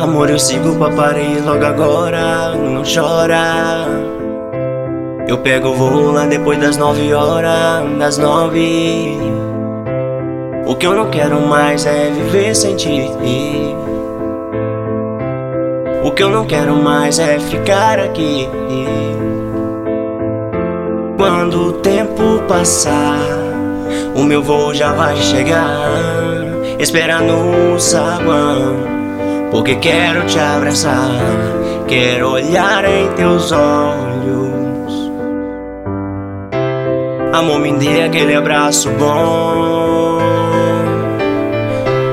Amor, eu sigo pra logo agora, não chora. Eu pego o voo lá depois das nove horas, das nove. O que eu não quero mais é viver sem ti. O que eu não quero mais é ficar aqui. Quando o tempo passar, o meu voo já vai chegar. Espera no saguão. Porque quero te abraçar, quero olhar em teus olhos. Amor, me dê aquele abraço bom.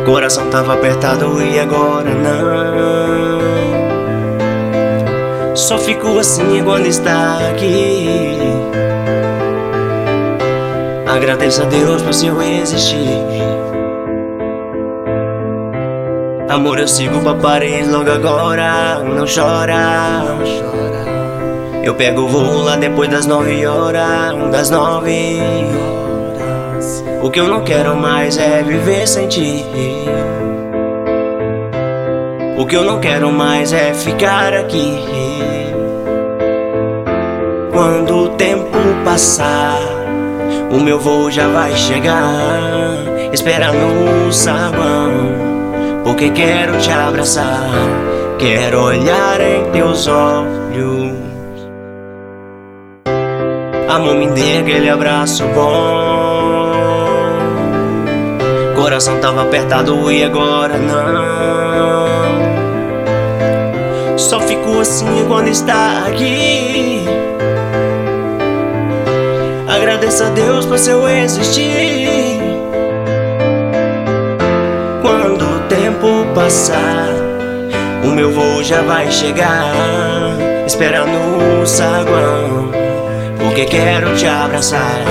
Coração tava apertado e agora não. Só fico assim quando está aqui. Agradeço a Deus por seu existir. Amor, eu sigo pra Paris logo agora, não chora. Eu pego o voo lá depois das nove horas, das nove. O que eu não quero mais é viver sem ti. O que eu não quero mais é ficar aqui. Quando o tempo passar, o meu voo já vai chegar. Espera no sabão. Porque quero te abraçar, quero olhar em teus olhos. Amor, me dê aquele abraço bom. Coração tava apertado e agora não. Só fico assim quando está aqui. Agradeço a Deus por seu existir. Quando o tempo passar, o meu voo já vai chegar. Espera no saguão, porque quero te abraçar.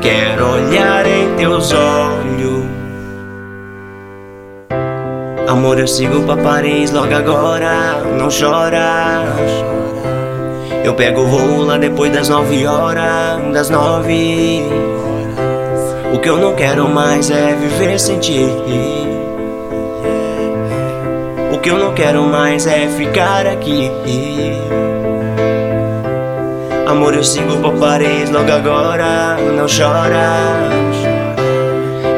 Quero olhar em teus olhos. Amor, eu sigo pra Paris logo agora, não chora. Eu pego o voo lá depois das nove horas, das nove. O que eu não quero mais é viver sem ti. O que eu não quero mais é ficar aqui. Amor, eu sigo pra Paris logo agora, não chora.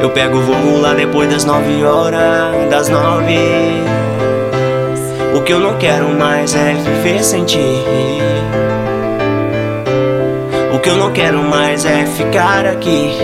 Eu pego o voo lá depois das nove horas, das nove. O que eu não quero mais é viver sem ti. O que eu não quero mais é ficar aqui.